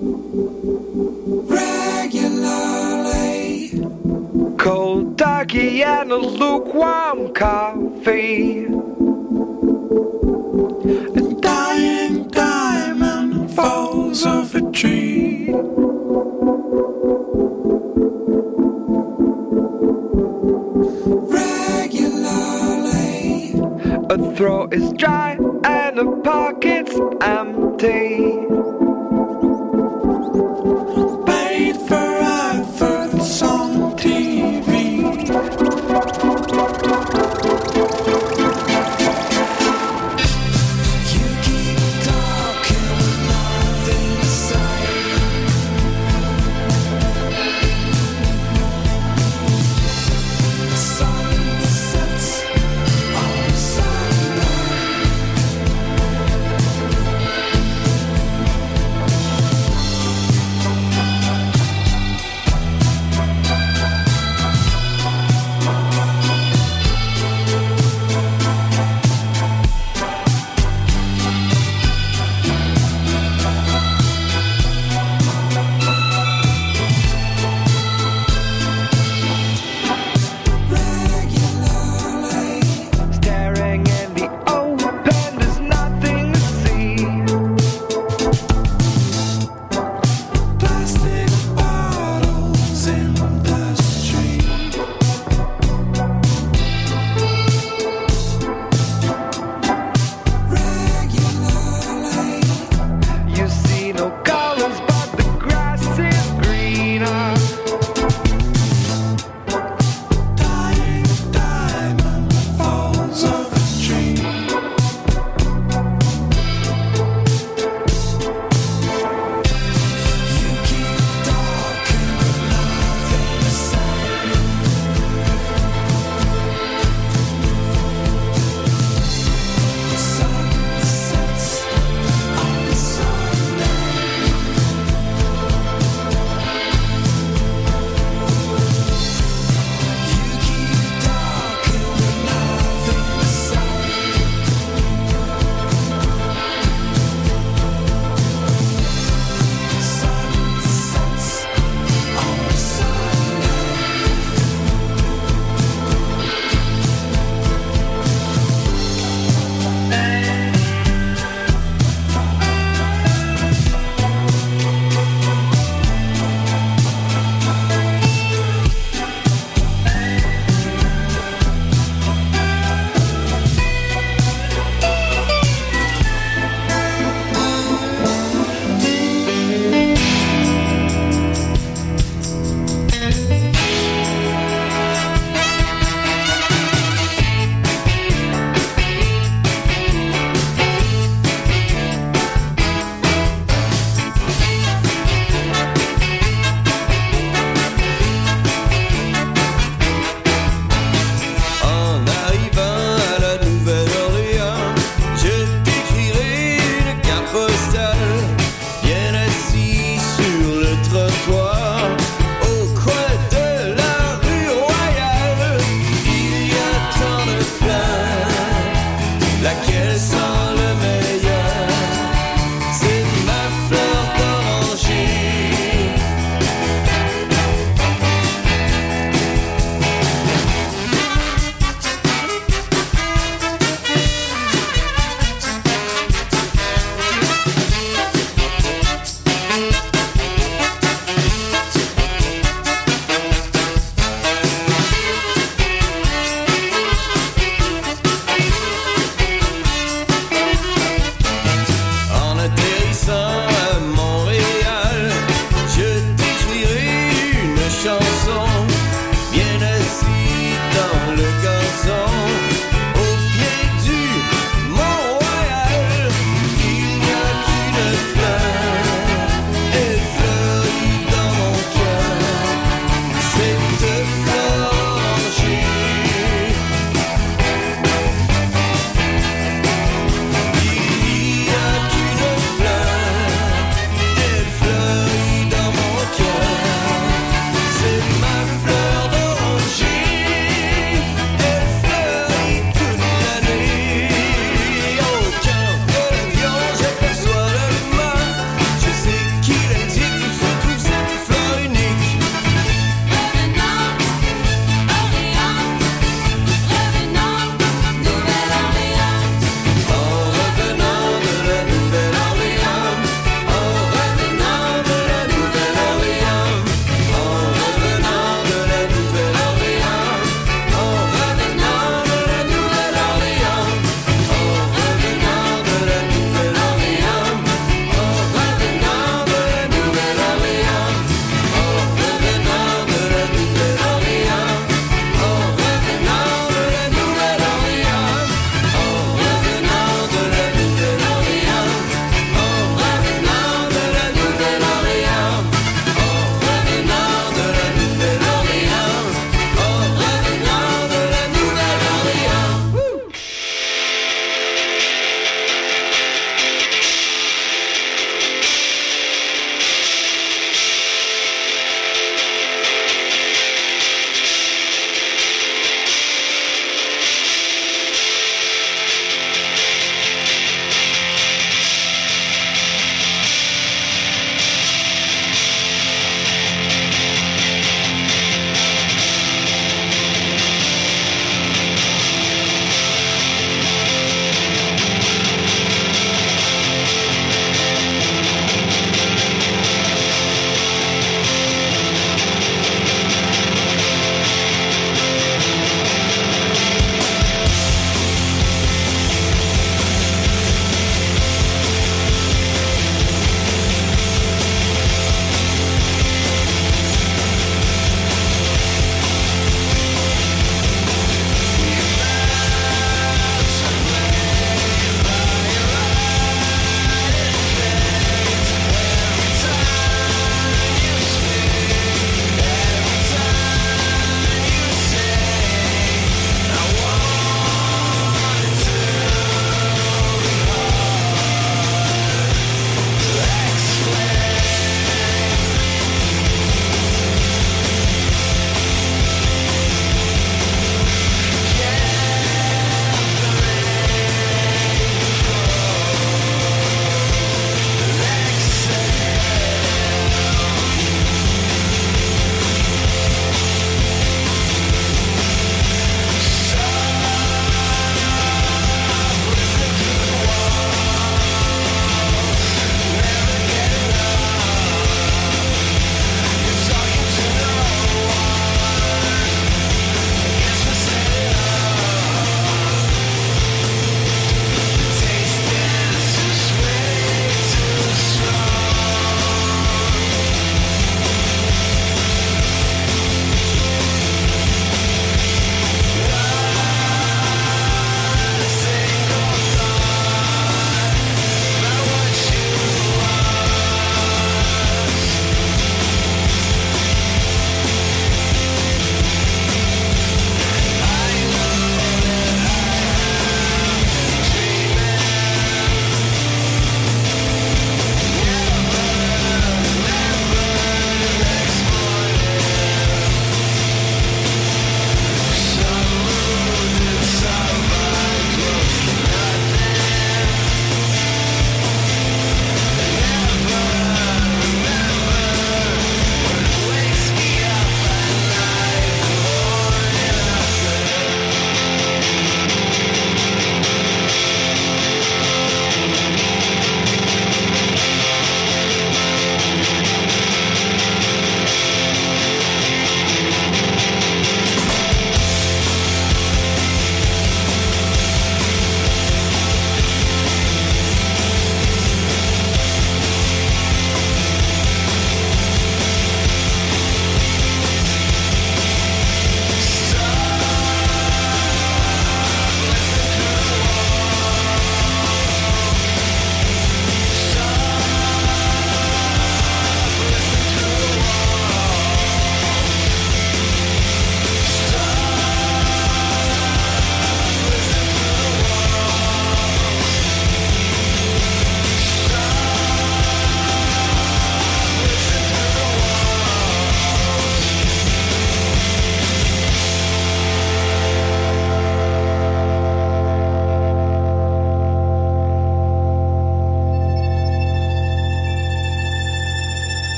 regularly. Cold turkey and a lukewarm coffee. A dying diamond falls off a tree. Regularly. A throat is dry and a pocket's empty.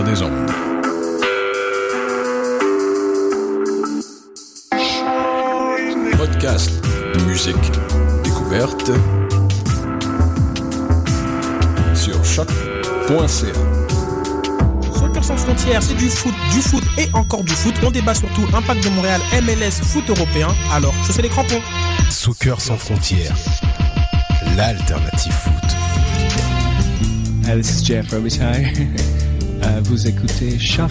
sortir des ondes. Podcast, musique, découverte sur choc.ca. Soccer sans frontières, c'est du foot, du foot et encore du foot. On débat surtout impact de Montréal, MLS, foot européen. Alors, je sais les crampons. Soccer sans frontières, l'alternative foot. Hi, this is Jeff Robitaille. vous écoutez chaque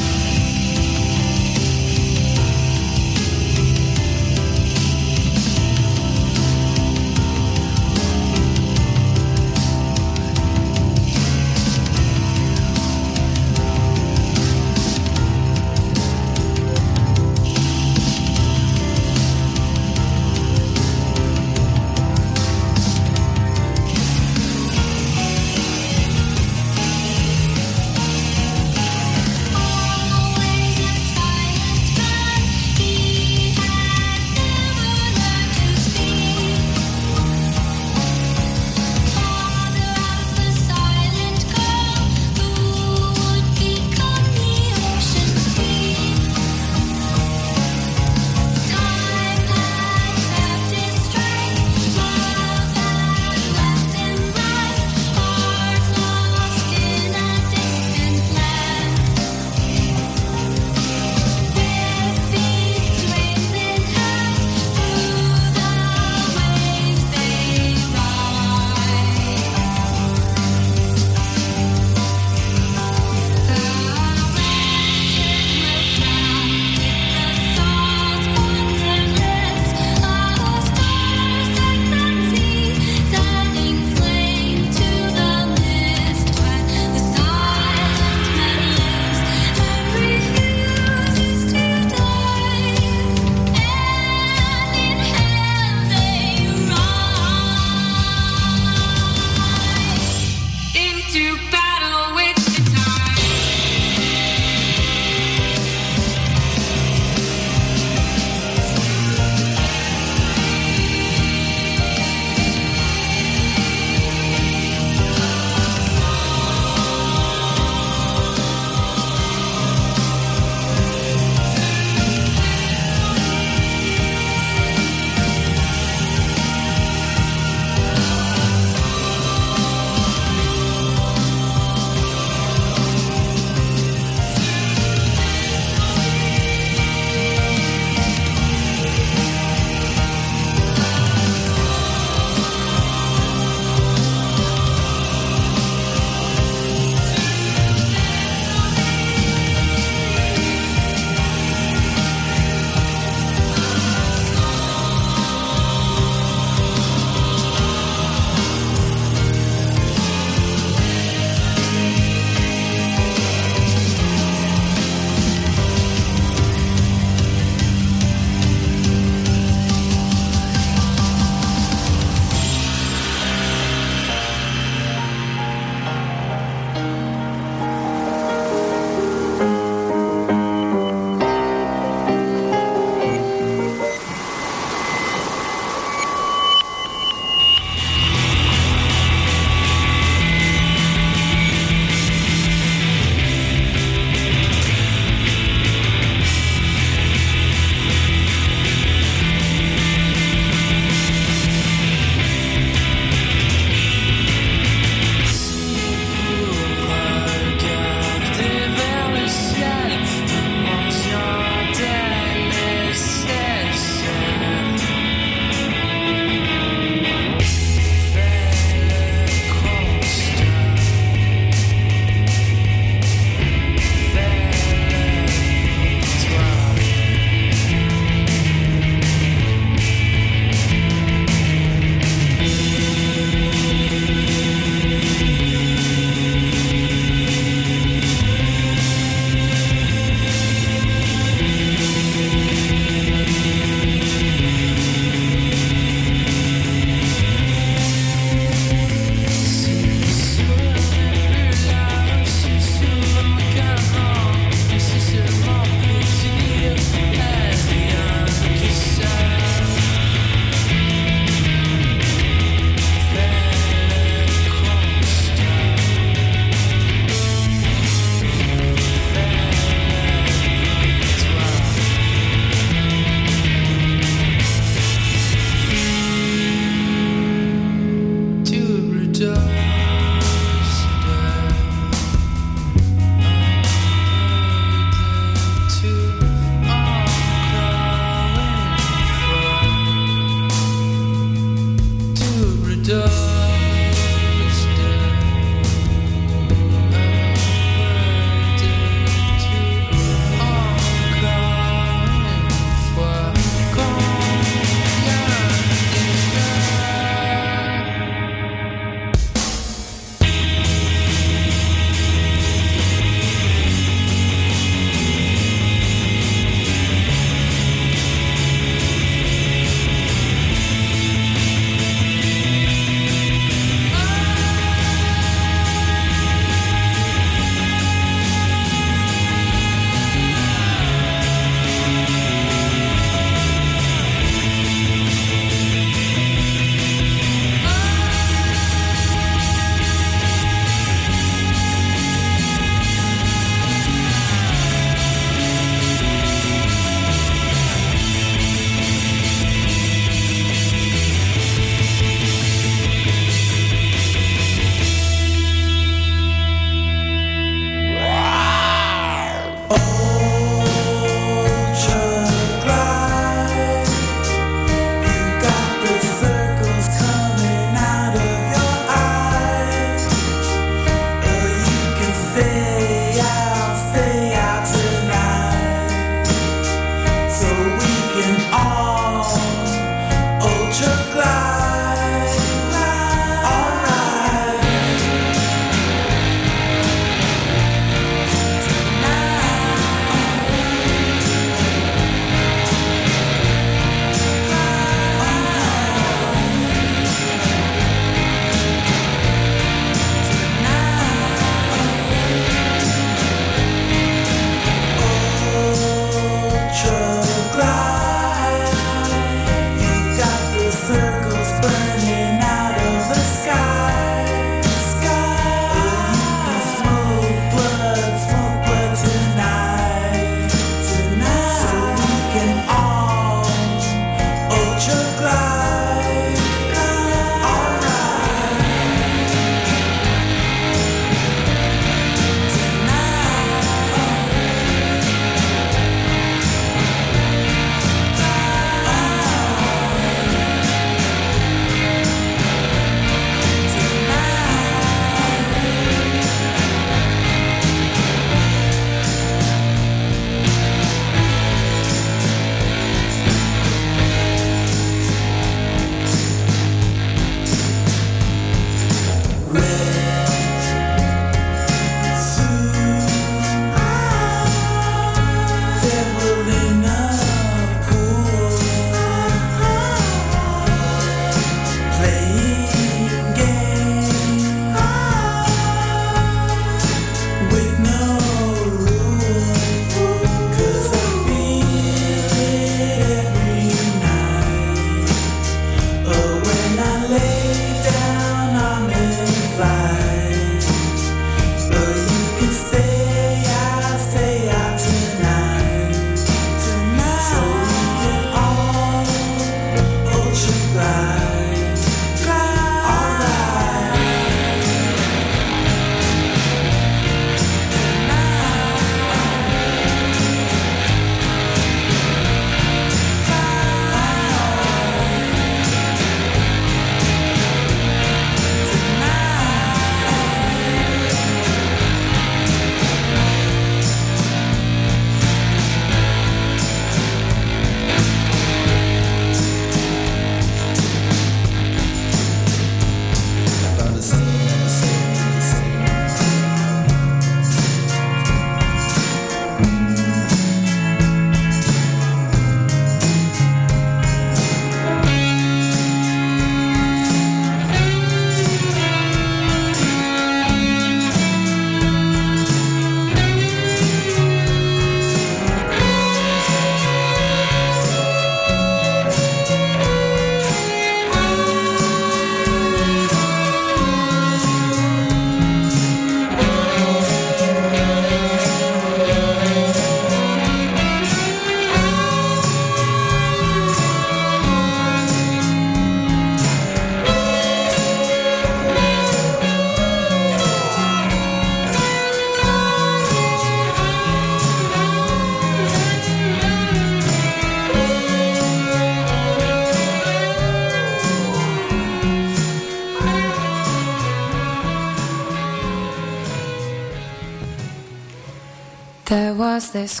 this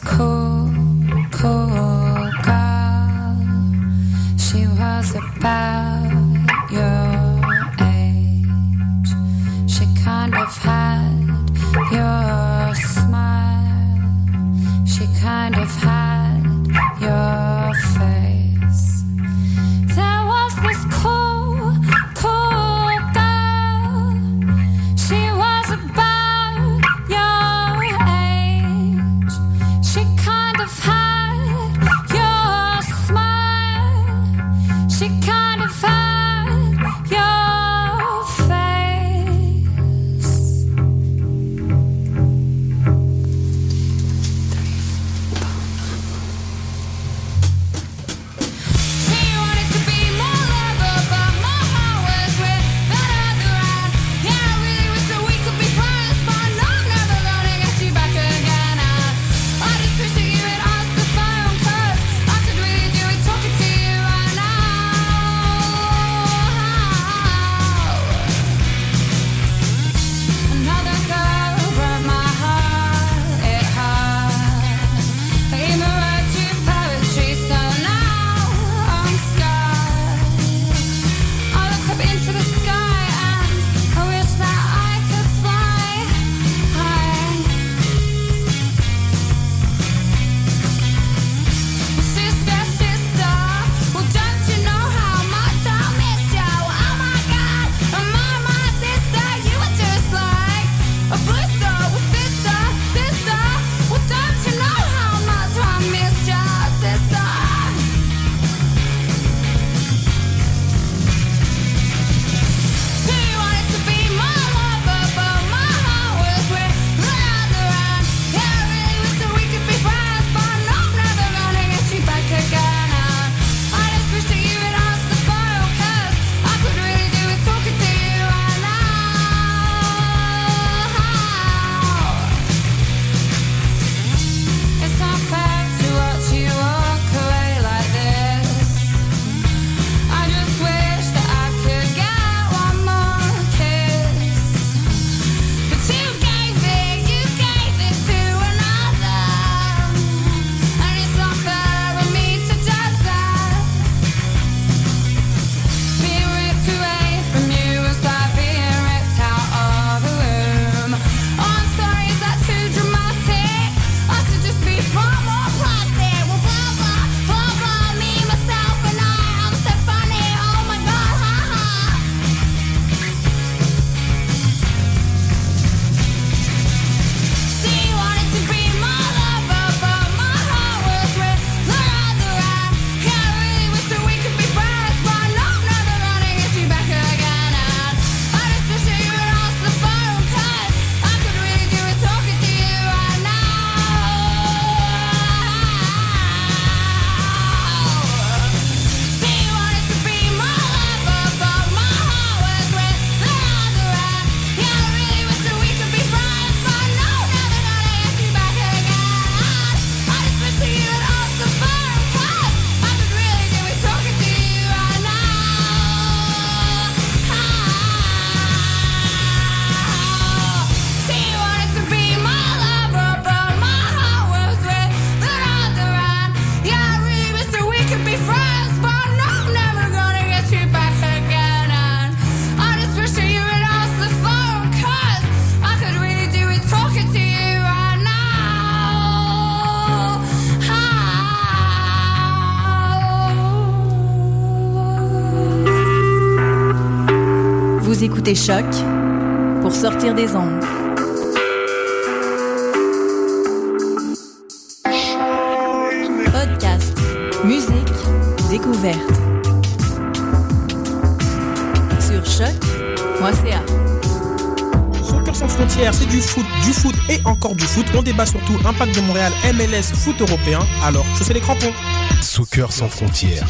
débat surtout impact de Montréal, MLS, foot européen, alors chaussez les crampons. Soccer sans frontières,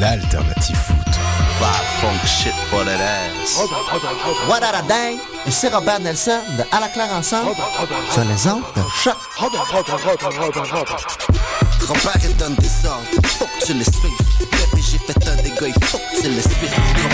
l'alternative foot. Funk shit for that ass. What a day! Ici Robert Nelson de À la claire ensemble sur les ondes de choc. Robert est un désordre, faut que tu le suives. Bébé, j'ai fait un dégât, il faut que tu le suives.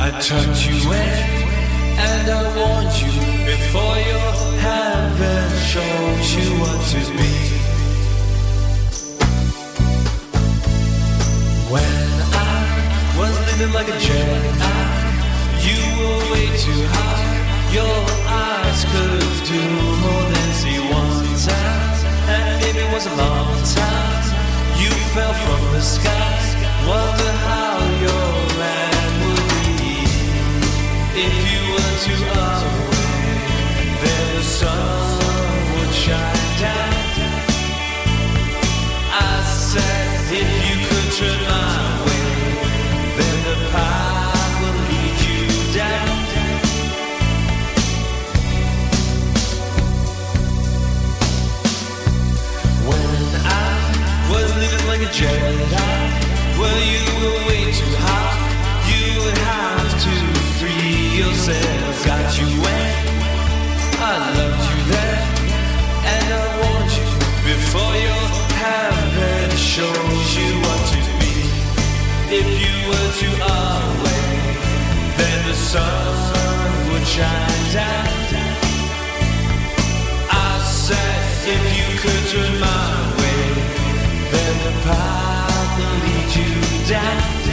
I tucked you in. And I warned you before your heaven shows you what to be. When I was living like a Jedi, you were way too high. Your eyes could do more than see one time, and maybe it was a long time. You fell from the sky. Wonder how your Jedi, well you were way too hot. You would have to free yourself. Got you when I loved you there, and I warned you before your heaven shows you what to be. If you were to away, then the sun would shine down. I said, if you could turn my way, then the path will lead you down.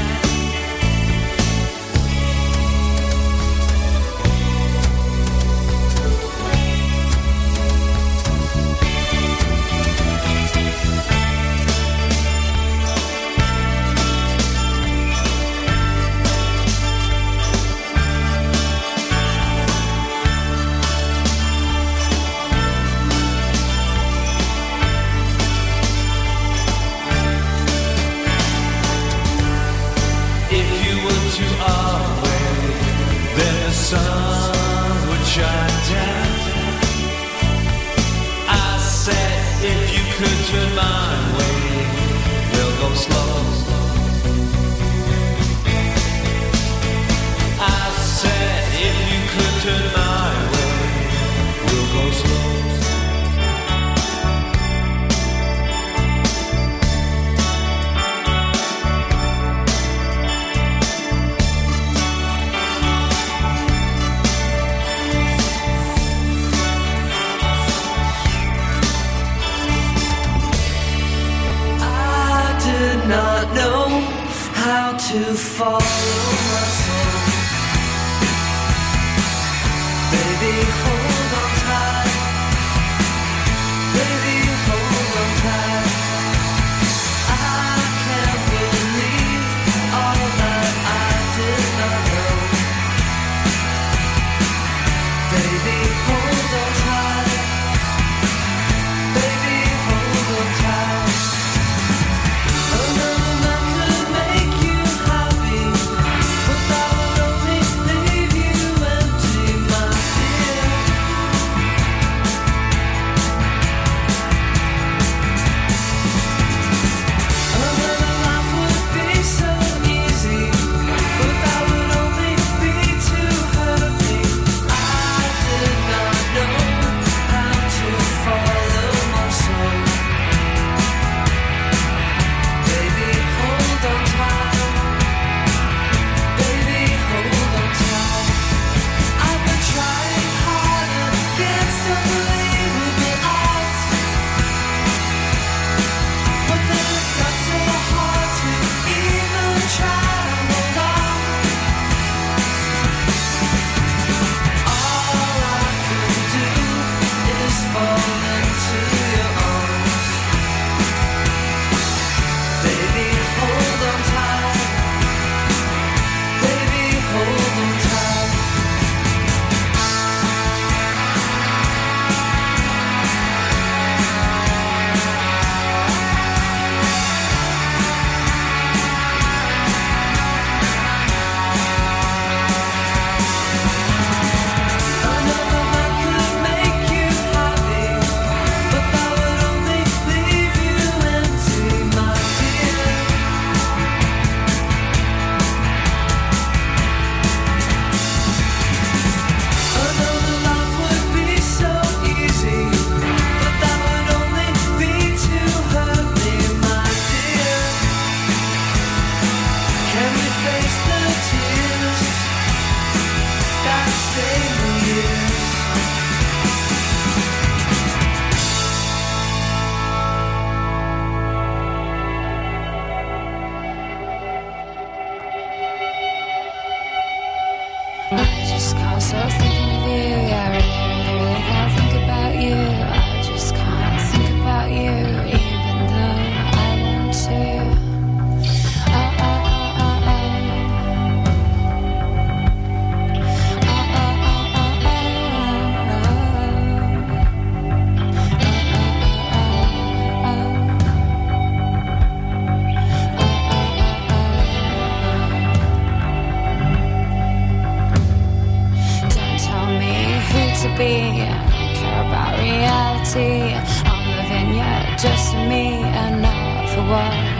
see. I'm living yet just for me and not for what.